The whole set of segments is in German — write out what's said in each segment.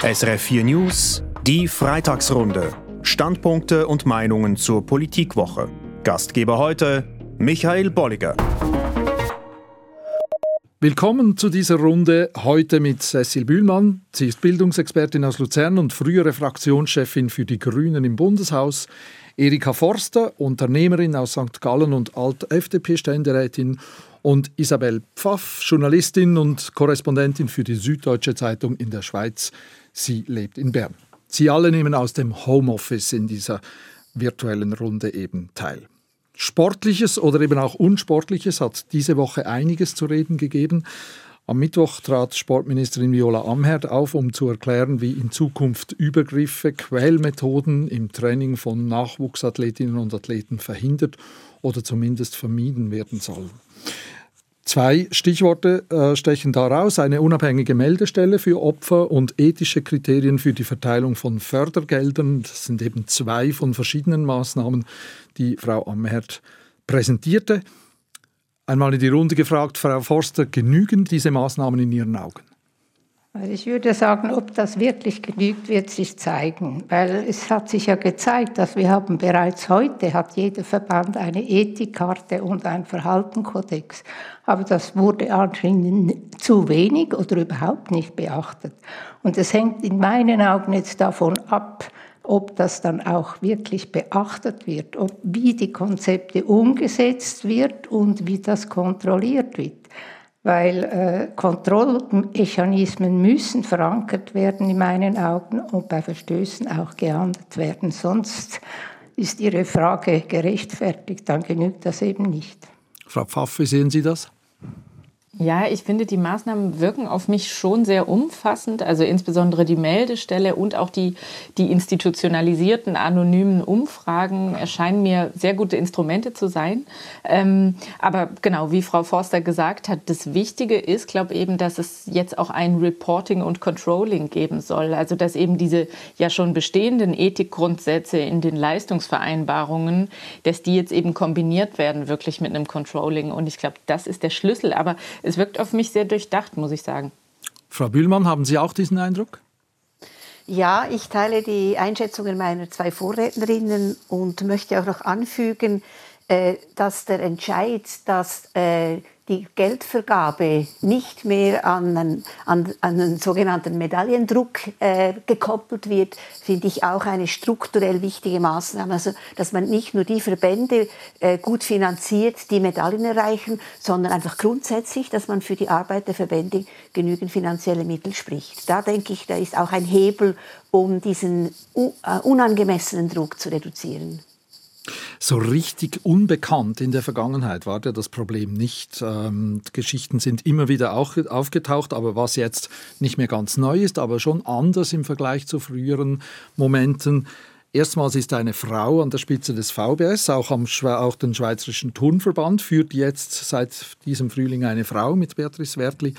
SRF 4 News, die Freitagsrunde. Standpunkte und Meinungen zur Politikwoche. Gastgeber heute Michael Bolliger. Willkommen zu dieser Runde heute mit Cecil Bühlmann. Sie ist Bildungsexpertin aus Luzern und frühere Fraktionschefin für die Grünen im Bundeshaus. Erika Forster, Unternehmerin aus St. Gallen und Alt-FDP-Ständerätin und Isabel Pfaff, Journalistin und Korrespondentin für die Süddeutsche Zeitung in der Schweiz. Sie lebt in Bern. Sie alle nehmen aus dem Homeoffice in dieser virtuellen Runde eben teil. Sportliches oder eben auch Unsportliches hat diese Woche einiges zu reden gegeben. Am Mittwoch trat Sportministerin Viola Amherd auf, um zu erklären, wie in Zukunft Übergriffe, Quälmethoden im Training von Nachwuchsathletinnen und Athleten verhindert oder zumindest vermieden werden sollen. Zwei Stichworte äh, stechen daraus. Eine unabhängige Meldestelle für Opfer und ethische Kriterien für die Verteilung von Fördergeldern. Das sind eben zwei von verschiedenen Maßnahmen, die Frau Amherd präsentierte. Einmal in die Runde gefragt, Frau Forster, genügen diese Maßnahmen in Ihren Augen? Also ich würde sagen, ob das wirklich genügt, wird sich zeigen, weil es hat sich ja gezeigt, dass wir haben bereits heute hat jeder Verband eine Ethikkarte und ein Verhaltenkodex, aber das wurde anscheinend zu wenig oder überhaupt nicht beachtet. Und es hängt in meinen Augen jetzt davon ab, ob das dann auch wirklich beachtet wird, ob, wie die Konzepte umgesetzt wird und wie das kontrolliert wird weil äh, Kontrollmechanismen müssen verankert werden in meinen Augen und bei Verstößen auch geahndet werden. Sonst ist Ihre Frage gerechtfertigt, dann genügt das eben nicht. Frau Pfaff, wie sehen Sie das? Ja, ich finde, die Maßnahmen wirken auf mich schon sehr umfassend. Also insbesondere die Meldestelle und auch die, die institutionalisierten anonymen Umfragen erscheinen mir sehr gute Instrumente zu sein. Ähm, aber genau, wie Frau Forster gesagt hat, das Wichtige ist, glaube ich, eben, dass es jetzt auch ein Reporting und Controlling geben soll. Also dass eben diese ja schon bestehenden Ethikgrundsätze in den Leistungsvereinbarungen, dass die jetzt eben kombiniert werden, wirklich mit einem Controlling. Und ich glaube, das ist der Schlüssel. Aber es wirkt auf mich sehr durchdacht, muss ich sagen. Frau Bühlmann, haben Sie auch diesen Eindruck? Ja, ich teile die Einschätzungen meiner zwei Vorrednerinnen und möchte auch noch anfügen, äh, dass der Entscheid, dass äh, die Geldvergabe nicht mehr an einen, an, an einen sogenannten Medaillendruck äh, gekoppelt wird, finde ich auch eine strukturell wichtige Maßnahme. Also, dass man nicht nur die Verbände äh, gut finanziert, die Medaillen erreichen, sondern einfach grundsätzlich, dass man für die Arbeit der Verbände genügend finanzielle Mittel spricht. Da denke ich, da ist auch ein Hebel, um diesen äh, unangemessenen Druck zu reduzieren. So richtig unbekannt in der Vergangenheit war ja das Problem nicht. Ähm, Geschichten sind immer wieder auch aufgetaucht, aber was jetzt nicht mehr ganz neu ist, aber schon anders im Vergleich zu früheren Momenten. Erstmals ist eine Frau an der Spitze des VBS, auch, am, auch den Schweizerischen Turnverband führt jetzt seit diesem Frühling eine Frau mit Beatrice Wertli.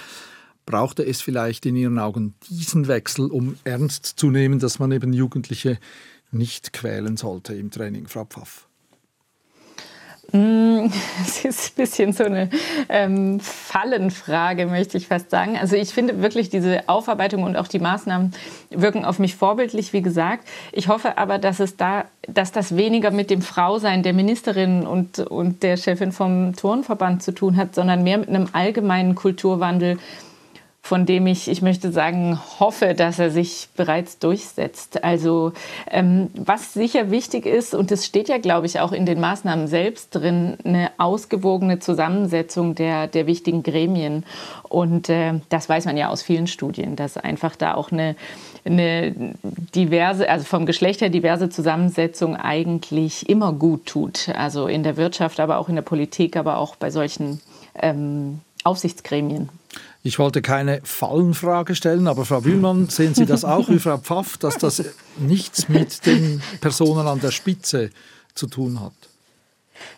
Brauchte es vielleicht in Ihren Augen diesen Wechsel, um ernst zu nehmen, dass man eben Jugendliche nicht quälen sollte im Training, Frau Pfaff? Mm, es ist ein bisschen so eine ähm, Fallenfrage, möchte ich fast sagen. Also ich finde wirklich diese Aufarbeitung und auch die Maßnahmen wirken auf mich vorbildlich, wie gesagt. Ich hoffe aber, dass es da, dass das weniger mit dem Frausein der Ministerin und, und der Chefin vom Turnverband zu tun hat, sondern mehr mit einem allgemeinen Kulturwandel, von dem ich, ich möchte sagen, hoffe, dass er sich bereits durchsetzt. Also ähm, was sicher wichtig ist, und das steht ja, glaube ich, auch in den Maßnahmen selbst drin, eine ausgewogene Zusammensetzung der, der wichtigen Gremien. Und äh, das weiß man ja aus vielen Studien, dass einfach da auch eine, eine diverse, also vom Geschlecht her diverse Zusammensetzung eigentlich immer gut tut. Also in der Wirtschaft, aber auch in der Politik, aber auch bei solchen ähm, Aufsichtsgremien. Ich wollte keine Fallenfrage stellen, aber Frau Bühlmann, sehen Sie das auch wie Frau Pfaff, dass das nichts mit den Personen an der Spitze zu tun hat?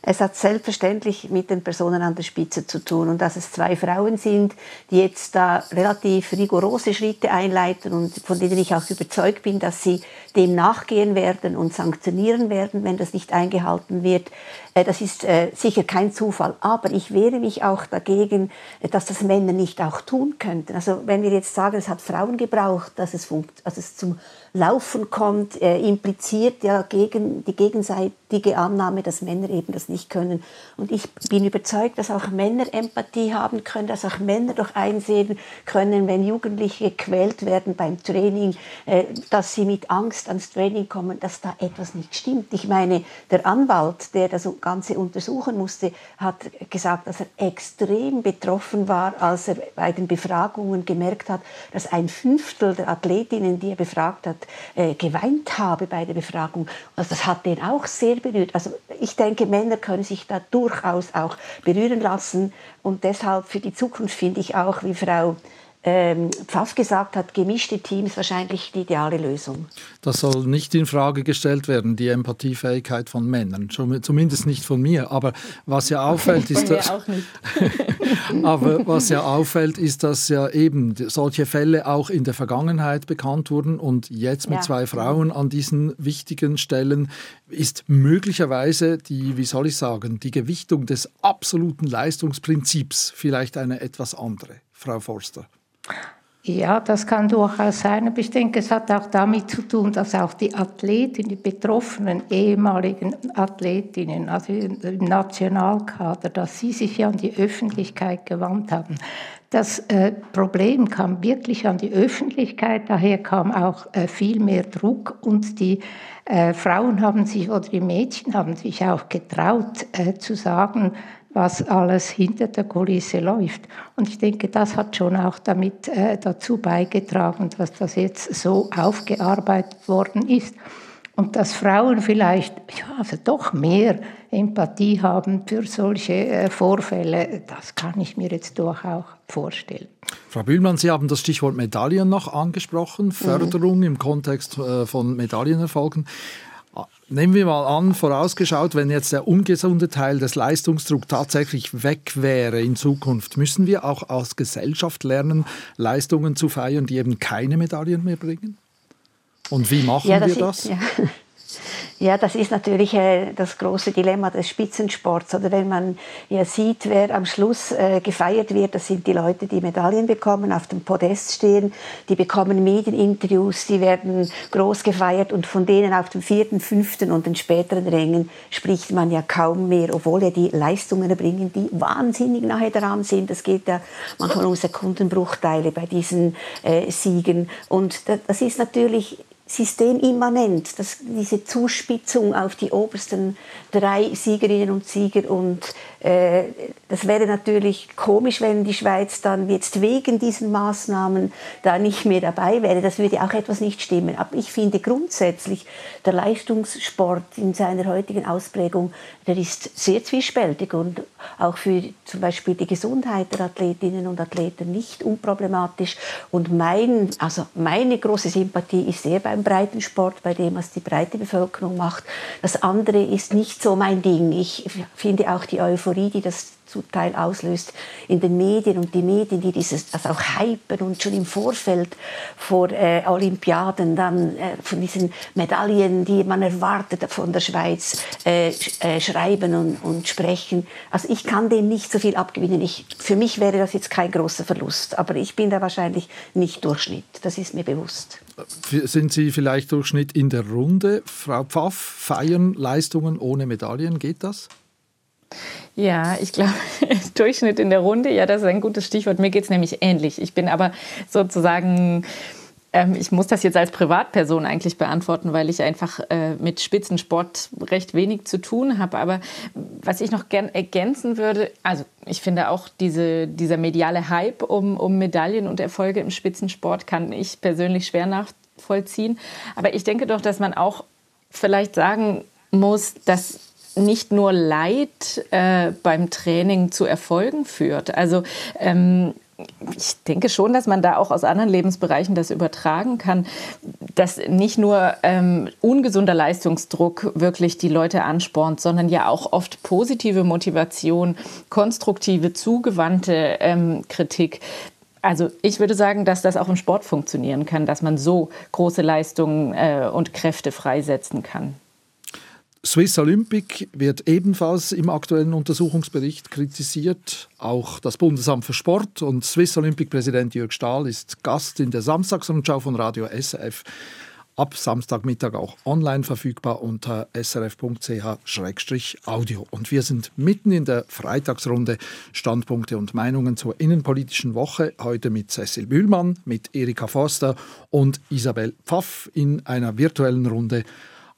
Es hat selbstverständlich mit den Personen an der Spitze zu tun und dass es zwei Frauen sind, die jetzt da relativ rigorose Schritte einleiten und von denen ich auch überzeugt bin, dass sie dem nachgehen werden und sanktionieren werden, wenn das nicht eingehalten wird. Äh, das ist äh, sicher kein Zufall. Aber ich wehre mich auch dagegen, dass das Männer nicht auch tun könnten. Also wenn wir jetzt sagen, es hat Frauen gebraucht, dass es, funkt, dass es zum Laufen kommt, äh, impliziert ja gegen die gegenseitige Annahme, dass Männer eben das nicht können. Und ich bin überzeugt, dass auch Männer Empathie haben können, dass auch Männer doch einsehen können, wenn Jugendliche gequält werden beim Training, äh, dass sie mit Angst ans Training kommen, dass da etwas nicht stimmt. Ich meine, der Anwalt, der das Ganze untersuchen musste, hat gesagt, dass er extrem betroffen war, als er bei den Befragungen gemerkt hat, dass ein Fünftel der Athletinnen, die er befragt hat, äh, geweint habe bei der Befragung. Also das hat den auch sehr berührt. Also ich denke, Männer können sich da durchaus auch berühren lassen. Und deshalb für die Zukunft finde ich auch, wie Frau Pfaff gesagt hat, gemischte Teams wahrscheinlich die ideale Lösung. Das soll nicht in Frage gestellt werden, die Empathiefähigkeit von Männern, zumindest nicht von mir. Aber was ja auffällt, ist, dass, aber was ja auffällt, ist, dass ja eben solche Fälle auch in der Vergangenheit bekannt wurden und jetzt mit ja. zwei Frauen an diesen wichtigen Stellen ist möglicherweise die, wie soll ich sagen, die Gewichtung des absoluten Leistungsprinzips vielleicht eine etwas andere. Frau Forster. Ja, das kann durchaus sein, aber ich denke, es hat auch damit zu tun, dass auch die Athleten, die betroffenen ehemaligen Athletinnen, also im Nationalkader, dass sie sich ja an die Öffentlichkeit gewandt haben. Das äh, Problem kam wirklich an die Öffentlichkeit, daher kam auch äh, viel mehr Druck und die äh, Frauen haben sich oder die Mädchen haben sich auch getraut äh, zu sagen, was alles hinter der Kulisse läuft. Und ich denke, das hat schon auch damit äh, dazu beigetragen, dass das jetzt so aufgearbeitet worden ist. Und dass Frauen vielleicht ja, also doch mehr Empathie haben für solche äh, Vorfälle, das kann ich mir jetzt doch auch vorstellen. Frau Bühlmann, Sie haben das Stichwort Medaillen noch angesprochen, mhm. Förderung mhm. im Kontext äh, von Medaillenerfolgen. Nehmen wir mal an, vorausgeschaut, wenn jetzt der ungesunde Teil des Leistungsdrucks tatsächlich weg wäre in Zukunft, müssen wir auch als Gesellschaft lernen, Leistungen zu feiern, die eben keine Medaillen mehr bringen? Und wie machen ja, wir das? Ist, ja. Ja, das ist natürlich äh, das große Dilemma des Spitzensports. Oder wenn man ja sieht, wer am Schluss äh, gefeiert wird, das sind die Leute, die Medaillen bekommen, auf dem Podest stehen, die bekommen Medieninterviews, die werden groß gefeiert und von denen auf dem vierten, fünften und den späteren Rängen spricht man ja kaum mehr, obwohl ja die Leistungen erbringen, die wahnsinnig nahe dran sind. Das geht ja manchmal um Sekundenbruchteile bei diesen äh, Siegen. Und das ist natürlich systemimmanent, dass diese Zuspitzung auf die obersten drei Siegerinnen und Sieger und das wäre natürlich komisch, wenn die Schweiz dann jetzt wegen diesen Maßnahmen da nicht mehr dabei wäre. Das würde auch etwas nicht stimmen. Aber ich finde grundsätzlich, der Leistungssport in seiner heutigen Ausprägung, der ist sehr zwiespältig und auch für zum Beispiel die Gesundheit der Athletinnen und Athleten nicht unproblematisch. Und mein, also meine große Sympathie ist sehr beim Breitensport, bei dem, was die breite Bevölkerung macht. Das andere ist nicht so mein Ding. Ich finde auch die Euphorie, die das zum Teil auslöst in den Medien und die Medien, die dieses das auch hypen und schon im Vorfeld vor äh, Olympiaden dann äh, von diesen Medaillen, die man erwartet von der Schweiz, äh, äh, schreiben und, und, sprechen. Also ich kann dem nicht so viel abgewinnen. Ich, für mich wäre das jetzt kein großer Verlust, aber ich bin da wahrscheinlich nicht Durchschnitt. Das ist mir bewusst. Sind Sie vielleicht Durchschnitt in der Runde? Frau Pfaff, feiern Leistungen ohne Medaillen, geht das? Ja, ich glaube, Durchschnitt in der Runde, ja, das ist ein gutes Stichwort. Mir geht es nämlich ähnlich. Ich bin aber sozusagen, ähm, ich muss das jetzt als Privatperson eigentlich beantworten, weil ich einfach äh, mit Spitzensport recht wenig zu tun habe. Aber was ich noch gern ergänzen würde, also ich finde auch diese, dieser mediale Hype um, um Medaillen und Erfolge im Spitzensport kann ich persönlich schwer nachvollziehen. Aber ich denke doch, dass man auch vielleicht sagen muss, dass nicht nur Leid äh, beim Training zu Erfolgen führt. Also ähm, ich denke schon, dass man da auch aus anderen Lebensbereichen das übertragen kann, dass nicht nur ähm, ungesunder Leistungsdruck wirklich die Leute anspornt, sondern ja auch oft positive Motivation, konstruktive, zugewandte ähm, Kritik. Also ich würde sagen, dass das auch im Sport funktionieren kann, dass man so große Leistungen äh, und Kräfte freisetzen kann. Swiss Olympic wird ebenfalls im aktuellen Untersuchungsbericht kritisiert. Auch das Bundesamt für Sport und Swiss Olympic-Präsident Jörg Stahl ist Gast in der Samstagsrundschau von Radio SRF. Ab Samstagmittag auch online verfügbar unter srf.ch-audio. Und wir sind mitten in der Freitagsrunde Standpunkte und Meinungen zur innenpolitischen Woche. Heute mit Cecil Bühlmann, mit Erika Forster und Isabel Pfaff in einer virtuellen Runde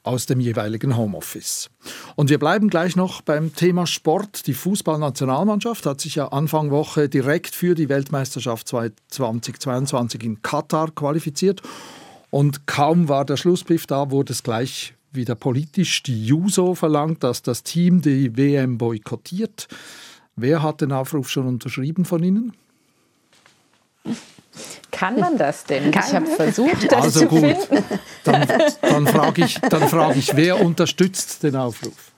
aus dem jeweiligen Homeoffice. Und wir bleiben gleich noch beim Thema Sport. Die Fußballnationalmannschaft hat sich ja Anfang Woche direkt für die Weltmeisterschaft 2022 in Katar qualifiziert. Und kaum war der Schlusspfiff da, wurde es gleich wieder politisch. Die JUSO verlangt, dass das Team die WM boykottiert. Wer hat den Aufruf schon unterschrieben von Ihnen? Kann man das denn? Kann ich habe versucht, das also zu gut. finden. Dann, dann frage ich, frag ich, wer unterstützt den Aufruf?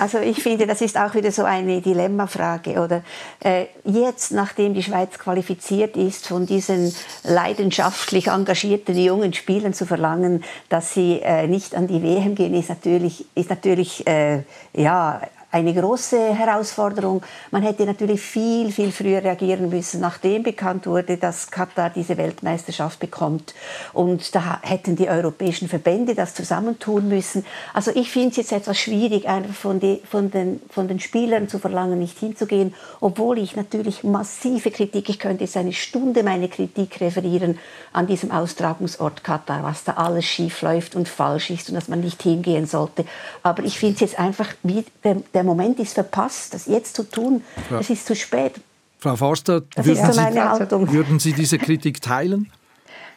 Also ich finde, das ist auch wieder so eine Dilemmafrage. Oder äh, jetzt, nachdem die Schweiz qualifiziert ist, von diesen leidenschaftlich engagierten jungen Spielern zu verlangen, dass sie äh, nicht an die WM gehen, ist natürlich, ist natürlich äh, ja eine große Herausforderung. Man hätte natürlich viel, viel früher reagieren müssen, nachdem bekannt wurde, dass Katar diese Weltmeisterschaft bekommt. Und da hätten die europäischen Verbände das zusammentun müssen. Also ich finde es jetzt etwas schwierig, einfach von, die, von, den, von den Spielern zu verlangen, nicht hinzugehen, obwohl ich natürlich massive Kritik, ich könnte jetzt eine Stunde meine Kritik referieren an diesem Austragungsort Katar, was da alles schief läuft und falsch ist und dass man nicht hingehen sollte. Aber ich finde es jetzt einfach, wie der, der der Moment ist verpasst, das jetzt zu tun. Ja. Es ist zu spät. Frau Forster, würden Sie, würden Sie, diese Kritik teilen?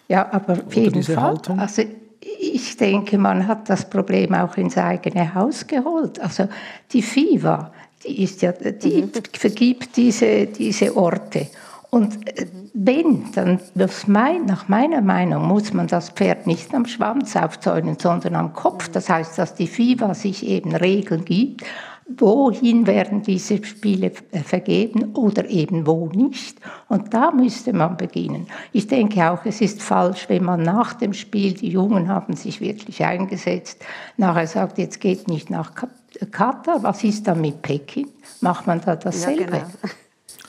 Ja, aber auf jeden Fall. Also ich denke, man hat das Problem auch ins eigene Haus geholt. Also die FIVA, die, ist ja, die mhm. vergibt diese, diese Orte. Und äh, wenn, dann mein, nach meiner Meinung muss man das Pferd nicht am Schwanz aufzäunen, sondern am Kopf. Das heißt, dass die FIVA sich eben Regeln gibt wohin werden diese Spiele vergeben oder eben wo nicht. Und da müsste man beginnen. Ich denke auch, es ist falsch, wenn man nach dem Spiel, die Jungen haben sich wirklich eingesetzt, nachher sagt, jetzt geht nicht nach Katar, was ist dann mit Peking? Macht man da dasselbe? Ja, genau.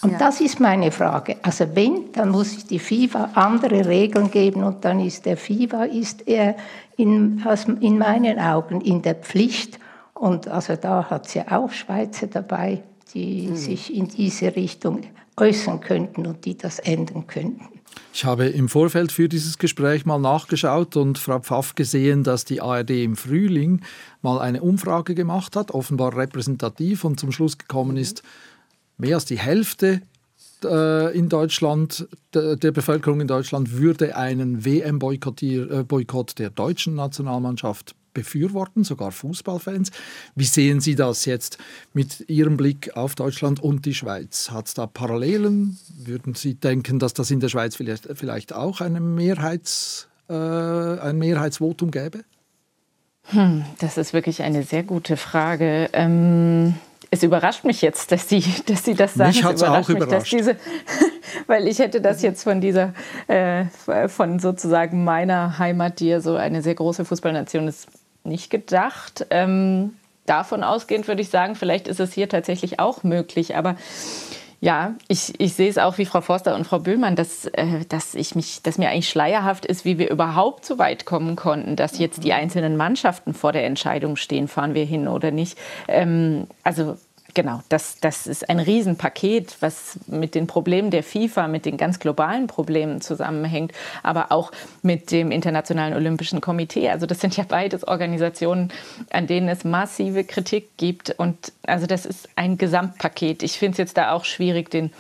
Und ja. das ist meine Frage. Also wenn, dann muss sich die FIFA andere Regeln geben und dann ist der FIFA ist er in, in meinen Augen in der Pflicht, und also da hat es ja auch Schweizer dabei, die mhm. sich in diese Richtung äußern könnten und die das ändern könnten. Ich habe im Vorfeld für dieses Gespräch mal nachgeschaut und Frau Pfaff gesehen, dass die ARD im Frühling mal eine Umfrage gemacht hat, offenbar repräsentativ und zum Schluss gekommen ist, mehr als die Hälfte äh, in Deutschland, der Bevölkerung in Deutschland würde einen WM-Boykott äh, der deutschen Nationalmannschaft befürworten, sogar Fußballfans. Wie sehen Sie das jetzt mit Ihrem Blick auf Deutschland und die Schweiz? Hat es da Parallelen? Würden Sie denken, dass das in der Schweiz vielleicht, vielleicht auch eine Mehrheits, äh, ein Mehrheitsvotum gäbe? Hm, das ist wirklich eine sehr gute Frage. Ähm es überrascht mich jetzt, dass Sie, dass Sie das sagen. Mich hat es auch mich, überrascht. Diese, weil ich hätte das jetzt von dieser, äh, von sozusagen meiner Heimat, die ja so eine sehr große Fußballnation ist, nicht gedacht. Ähm, davon ausgehend würde ich sagen, vielleicht ist es hier tatsächlich auch möglich. Aber ja, ich, ich sehe es auch wie Frau Forster und Frau Böhlmann, dass, äh, dass, ich mich, dass mir eigentlich schleierhaft ist, wie wir überhaupt so weit kommen konnten, dass jetzt die einzelnen Mannschaften vor der Entscheidung stehen, fahren wir hin oder nicht. Ähm, also Genau, das, das ist ein Riesenpaket, was mit den Problemen der FIFA, mit den ganz globalen Problemen zusammenhängt, aber auch mit dem Internationalen Olympischen Komitee. Also das sind ja beides Organisationen, an denen es massive Kritik gibt. Und also das ist ein Gesamtpaket. Ich finde es jetzt da auch schwierig, den,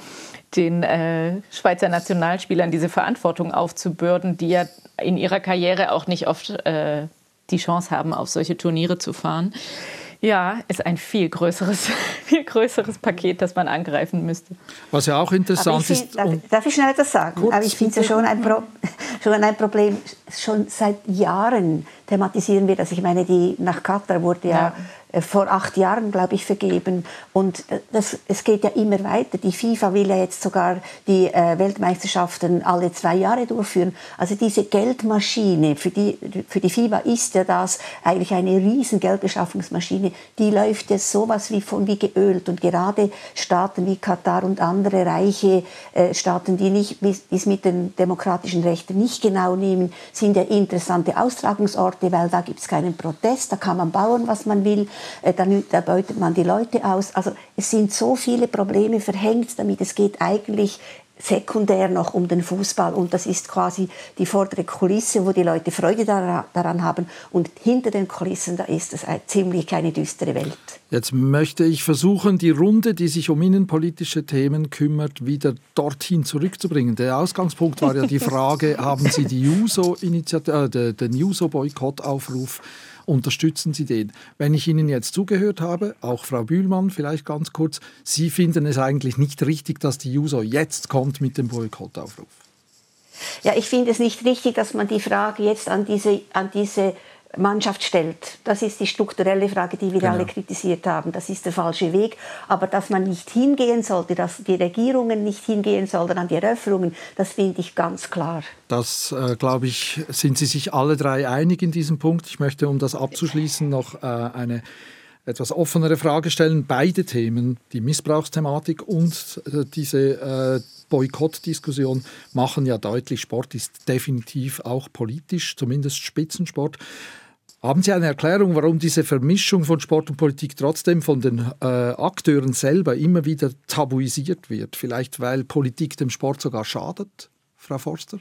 den äh, Schweizer Nationalspielern diese Verantwortung aufzubürden, die ja in ihrer Karriere auch nicht oft äh, die Chance haben, auf solche Turniere zu fahren. Ja, ist ein viel größeres, viel größeres Paket, das man angreifen müsste. Was ja auch interessant find, ist. Darf, darf, ich schnell etwas sagen? Kurz, Aber ich finde es ja schon ein, Pro, schon ein Problem. Schon seit Jahren thematisieren wir das. Ich meine, die, nach Katar wurde ja, ja vor acht Jahren, glaube ich, vergeben. Und äh, das, es geht ja immer weiter. Die FIFA will ja jetzt sogar die äh, Weltmeisterschaften alle zwei Jahre durchführen. Also diese Geldmaschine, für die, für die FIFA ist ja das eigentlich eine riesen Geldbeschaffungsmaschine. Die läuft jetzt sowas wie von wie geölt. Und gerade Staaten wie Katar und andere reiche äh, Staaten, die nicht, es mit den demokratischen Rechten nicht genau nehmen, sind ja interessante Austragungsorte, weil da gibt es keinen Protest, da kann man bauen, was man will, äh, dann, da beutet man die Leute aus. Also es sind so viele Probleme verhängt damit. Es geht eigentlich sekundär noch um den Fußball und das ist quasi die vordere Kulisse, wo die Leute Freude daran haben und hinter den Kulissen, da ist es ziemlich eine düstere Welt. Jetzt möchte ich versuchen, die Runde, die sich um innenpolitische Themen kümmert, wieder dorthin zurückzubringen. Der Ausgangspunkt war ja die Frage, haben Sie die Juso-Initiative, äh, den Juso-Boykottaufruf unterstützen Sie den. Wenn ich Ihnen jetzt zugehört habe, auch Frau Bühlmann vielleicht ganz kurz, Sie finden es eigentlich nicht richtig, dass die Juso jetzt kommt mit dem Boykottaufruf. Ja, ich finde es nicht richtig, dass man die Frage jetzt an diese, an diese Mannschaft stellt. Das ist die strukturelle Frage, die wir genau. alle kritisiert haben. Das ist der falsche Weg. Aber dass man nicht hingehen sollte, dass die Regierungen nicht hingehen sollten an die Eröffnungen, das finde ich ganz klar. Das, äh, glaube ich, sind Sie sich alle drei einig in diesem Punkt. Ich möchte, um das abzuschließen, noch äh, eine etwas offenere Frage stellen. Beide Themen, die Missbrauchsthematik und äh, diese äh, Boykottdiskussion, machen ja deutlich, Sport ist definitiv auch politisch, zumindest Spitzensport. Haben Sie eine Erklärung, warum diese Vermischung von Sport und Politik trotzdem von den äh, Akteuren selber immer wieder tabuisiert wird? Vielleicht weil Politik dem Sport sogar schadet, Frau Forster?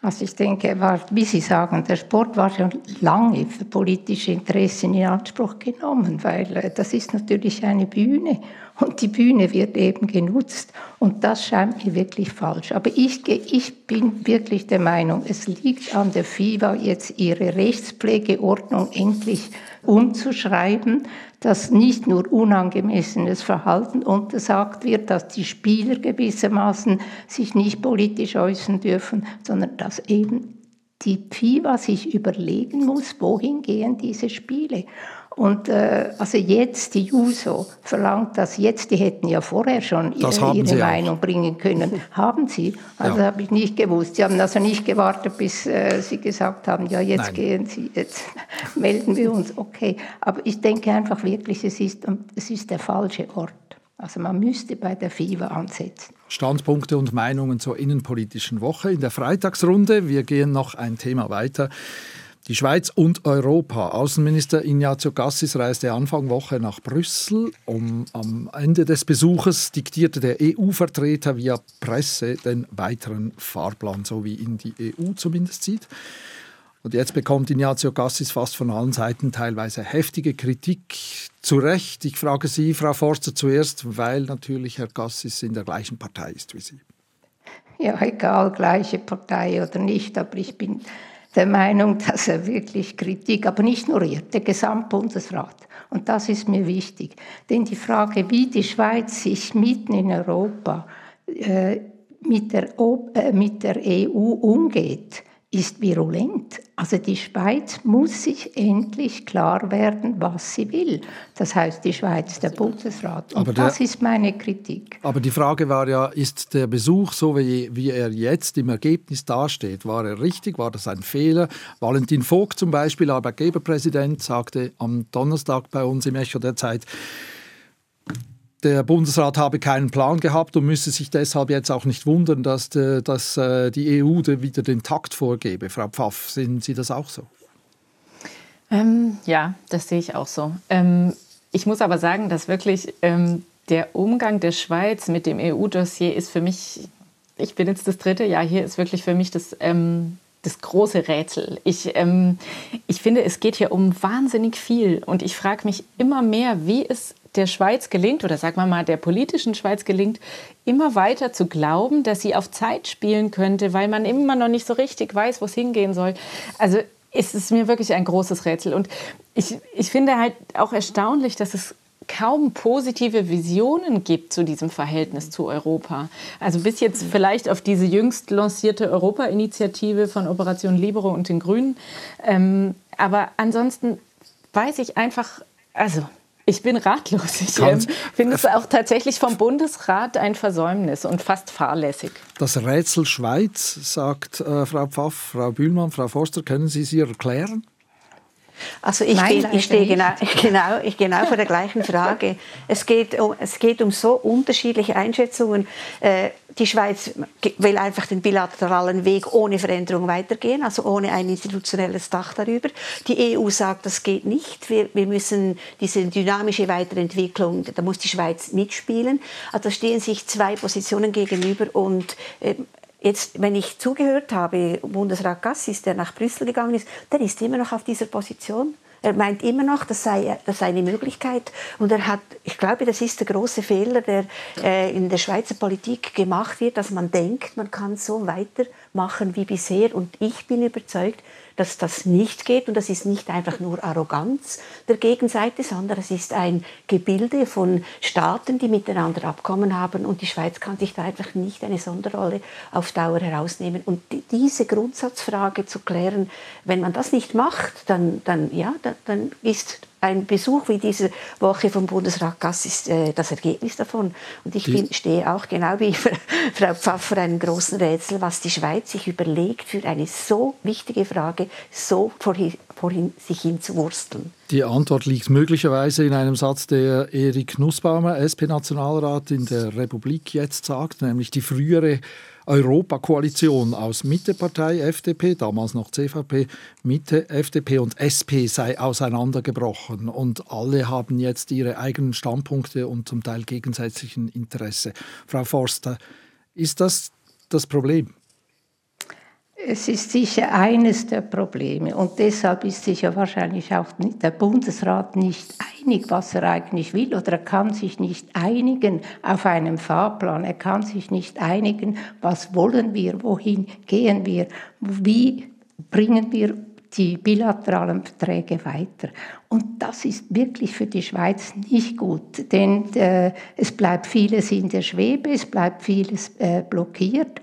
Also ich denke, wie Sie sagen, der Sport war schon lange für politische Interessen in Anspruch genommen, weil äh, das ist natürlich eine Bühne und die Bühne wird eben genutzt und das scheint mir wirklich falsch. Aber ich, ich bin wirklich der Meinung, es liegt an der FIBA jetzt ihre Rechtspflegeordnung endlich umzuschreiben, dass nicht nur unangemessenes Verhalten untersagt wird, dass die Spieler gewissermaßen sich nicht politisch äußern dürfen, sondern dass eben die FIBA sich überlegen muss, wohin gehen diese Spiele. Und äh, also jetzt, die JUSO verlangt das jetzt, die hätten ja vorher schon ihre, ihre Meinung bringen können. haben sie? Also ja. habe ich nicht gewusst. Sie haben also nicht gewartet, bis äh, sie gesagt haben, ja, jetzt Nein. gehen Sie, jetzt melden wir uns. Okay, aber ich denke einfach wirklich, es ist, es ist der falsche Ort. Also man müsste bei der FIVA ansetzen. Standpunkte und Meinungen zur innenpolitischen Woche in der Freitagsrunde. Wir gehen noch ein Thema weiter. Die Schweiz und Europa. Außenminister Ignazio Gassis reiste Anfang Woche nach Brüssel. Um, am Ende des Besuches diktierte der EU-Vertreter via Presse den weiteren Fahrplan, so wie ihn die EU zumindest sieht. Und jetzt bekommt Ignazio Gassis fast von allen Seiten teilweise heftige Kritik. Zu Recht. Ich frage Sie, Frau Forster, zuerst, weil natürlich Herr Gassis in der gleichen Partei ist wie Sie. Ja, egal, gleiche Partei oder nicht, aber ich bin der Meinung, dass er wirklich Kritik, aber nicht nur er, der Gesamtbundesrat. Und das ist mir wichtig. Denn die Frage, wie die Schweiz sich mitten in Europa äh, mit, der, äh, mit der EU umgeht, ist virulent. Also die Schweiz muss sich endlich klar werden, was sie will. Das heißt, die Schweiz, der Bundesrat. Und der, das ist meine Kritik. Aber die Frage war ja, ist der Besuch, so wie, wie er jetzt im Ergebnis dasteht, war er richtig? War das ein Fehler? Valentin Vogt zum Beispiel, Arbeitgeberpräsident, sagte am Donnerstag bei uns im Echo der Zeit, der Bundesrat habe keinen Plan gehabt und müsse sich deshalb jetzt auch nicht wundern, dass, de, dass äh, die EU wieder den Takt vorgebe. Frau Pfaff, sehen Sie das auch so? Ähm, ja, das sehe ich auch so. Ähm, ich muss aber sagen, dass wirklich ähm, der Umgang der Schweiz mit dem EU-Dossier ist für mich, ich bin jetzt das dritte Jahr hier, ist wirklich für mich das ähm, das große Rätsel. Ich, ähm, ich finde, es geht hier um wahnsinnig viel. Und ich frage mich immer mehr, wie es der Schweiz gelingt, oder sagen wir mal der politischen Schweiz gelingt, immer weiter zu glauben, dass sie auf Zeit spielen könnte, weil man immer noch nicht so richtig weiß, wo es hingehen soll. Also es ist mir wirklich ein großes Rätsel. Und ich, ich finde halt auch erstaunlich, dass es kaum positive Visionen gibt zu diesem Verhältnis zu Europa. Also bis jetzt vielleicht auf diese jüngst lancierte Europa-Initiative von Operation Libero und den Grünen. Ähm, aber ansonsten weiß ich einfach Also, ich bin ratlos. Ich äh, finde es auch tatsächlich vom Bundesrat ein Versäumnis und fast fahrlässig. Das Rätsel Schweiz, sagt äh, Frau Pfaff, Frau Bühlmann, Frau Forster, können Sie sie erklären? Also ich, Nein, ich stehe genau, genau, ich genau vor der gleichen Frage. Es geht um, es geht um so unterschiedliche Einschätzungen. Äh, die Schweiz will einfach den bilateralen Weg ohne Veränderung weitergehen, also ohne ein institutionelles Dach darüber. Die EU sagt, das geht nicht. Wir, wir müssen diese dynamische Weiterentwicklung, da muss die Schweiz mitspielen. Also da stehen sich zwei Positionen gegenüber und äh, Jetzt, wenn ich zugehört habe, Bundesrat Gassis, der nach Brüssel gegangen ist, der ist immer noch auf dieser Position. Er meint immer noch, das sei, das sei eine Möglichkeit. Und er hat, ich glaube, das ist der große Fehler, der äh, in der Schweizer Politik gemacht wird, dass man denkt, man kann so weitermachen wie bisher. Und ich bin überzeugt, dass das nicht geht. Und das ist nicht einfach nur Arroganz der Gegenseite, sondern es ist ein Gebilde von Staaten, die miteinander Abkommen haben. Und die Schweiz kann sich da einfach nicht eine Sonderrolle auf Dauer herausnehmen. Und diese Grundsatzfrage zu klären, wenn man das nicht macht, dann, dann, ja, dann, dann ist ein Besuch wie diese Woche vom Bundesrat Gass ist äh, das Ergebnis davon. Und ich bin, stehe auch genau wie Frau Pfaff vor einem großen Rätsel, was die Schweiz sich überlegt, für eine so wichtige Frage so vorhin, vorhin sich hinzuwursteln. Die Antwort liegt möglicherweise in einem Satz, der Erik Nussbaumer, SP-Nationalrat in der Republik, jetzt sagt, nämlich die frühere Europakoalition aus Mittepartei, FDP, damals noch CVP, Mitte, FDP und SP sei auseinandergebrochen und alle haben jetzt ihre eigenen Standpunkte und zum Teil gegensätzlichen Interesse. Frau Forster, ist das das Problem? Es ist sicher eines der Probleme und deshalb ist sich ja wahrscheinlich auch der Bundesrat nicht einig, was er eigentlich will oder er kann sich nicht einigen auf einem Fahrplan. Er kann sich nicht einigen, was wollen wir, wohin gehen wir, wie bringen wir die bilateralen Verträge weiter. Und das ist wirklich für die Schweiz nicht gut, denn äh, es bleibt vieles in der Schwebe, es bleibt vieles äh, blockiert.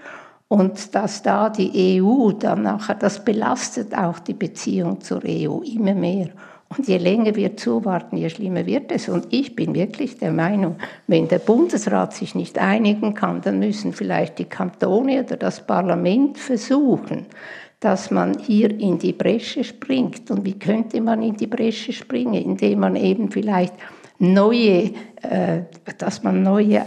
Und dass da die EU dann nachher, das belastet auch die Beziehung zur EU immer mehr. Und je länger wir zuwarten, je schlimmer wird es. Und ich bin wirklich der Meinung, wenn der Bundesrat sich nicht einigen kann, dann müssen vielleicht die Kantone oder das Parlament versuchen, dass man hier in die Bresche springt. Und wie könnte man in die Bresche springen? Indem man eben vielleicht neue, äh, dass man neue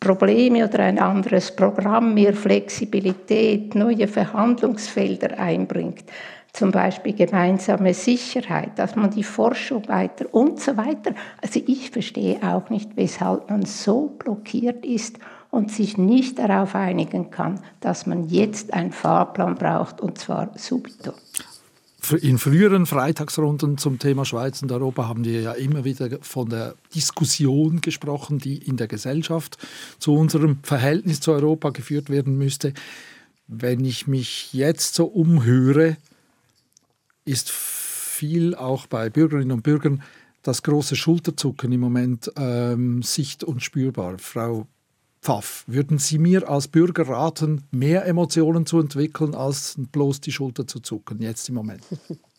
Probleme oder ein anderes Programm, mehr Flexibilität, neue Verhandlungsfelder einbringt, zum Beispiel gemeinsame Sicherheit, dass man die Forschung weiter und so weiter. Also ich verstehe auch nicht, weshalb man so blockiert ist und sich nicht darauf einigen kann, dass man jetzt einen Fahrplan braucht und zwar subito. In früheren Freitagsrunden zum Thema Schweiz und Europa haben wir ja immer wieder von der Diskussion gesprochen, die in der Gesellschaft zu unserem Verhältnis zu Europa geführt werden müsste. Wenn ich mich jetzt so umhöre, ist viel auch bei Bürgerinnen und Bürgern das große Schulterzucken im Moment ähm, sicht- und spürbar. Frau Pfaff, würden Sie mir als Bürger raten, mehr Emotionen zu entwickeln, als bloß die Schulter zu zucken, jetzt im Moment?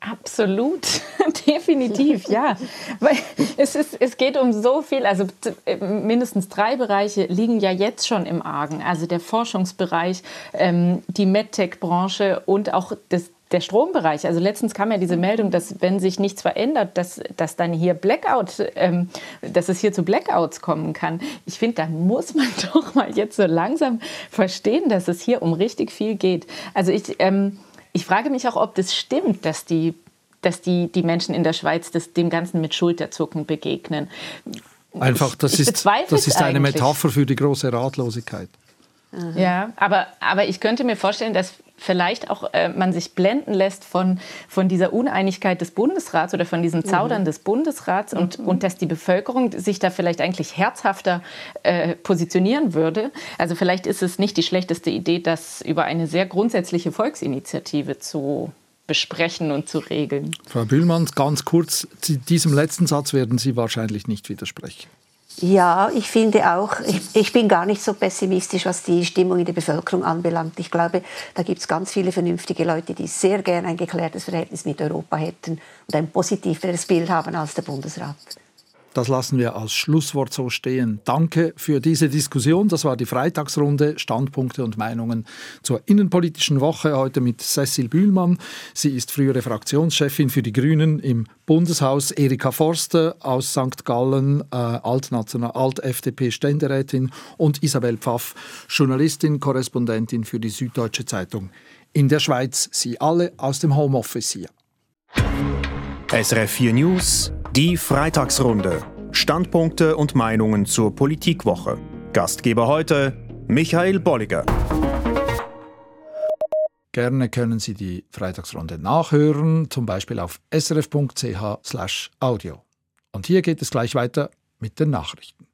Absolut, definitiv, ja. Weil es, ist, es geht um so viel, also äh, mindestens drei Bereiche liegen ja jetzt schon im Argen. Also der Forschungsbereich, ähm, die MedTech-Branche und auch das, der Strombereich. Also letztens kam ja diese Meldung, dass wenn sich nichts verändert, dass, dass dann hier Blackout, ähm, dass es hier zu Blackouts kommen kann. Ich finde, da muss man doch mal jetzt so langsam verstehen, dass es hier um richtig viel geht. Also ich, ähm, ich frage mich auch, ob das stimmt, dass die dass die, die Menschen in der Schweiz das, dem Ganzen mit Schulterzucken begegnen. Einfach, das, ich, ich ist, das ist eine eigentlich. Metapher für die große Ratlosigkeit. Ja, aber, aber ich könnte mir vorstellen, dass vielleicht auch äh, man sich blenden lässt von, von dieser Uneinigkeit des Bundesrats oder von diesem Zaudern mhm. des Bundesrats und, mhm. und dass die Bevölkerung sich da vielleicht eigentlich herzhafter äh, positionieren würde. Also vielleicht ist es nicht die schlechteste Idee, das über eine sehr grundsätzliche Volksinitiative zu besprechen und zu regeln. Frau Bühlmann, ganz kurz, diesem letzten Satz werden Sie wahrscheinlich nicht widersprechen. Ja, ich finde auch, ich, ich, bin gar nicht so pessimistisch, was die Stimmung in der Bevölkerung anbelangt. Ich glaube, da gibt es ganz viele vernünftige Leute, die sehr gerne ein geklärtes Verhältnis mit Europa hätten und ein positiveres Bild haben als der Bundesrat. Das lassen wir als Schlusswort so stehen. Danke für diese Diskussion. Das war die Freitagsrunde Standpunkte und Meinungen zur innenpolitischen Woche heute mit Cecil Bühlmann. Sie ist frühere Fraktionschefin für die Grünen im Bundeshaus. Erika Forster aus St. Gallen, äh, Alt-FDP-Ständerätin Alt und Isabel Pfaff, Journalistin, Korrespondentin für die Süddeutsche Zeitung in der Schweiz. Sie alle aus dem Homeoffice hier. SRF 4 News die Freitagsrunde. Standpunkte und Meinungen zur Politikwoche. Gastgeber heute Michael Bolliger. Gerne können Sie die Freitagsrunde nachhören, zum Beispiel auf srf.ch/audio. Und hier geht es gleich weiter mit den Nachrichten.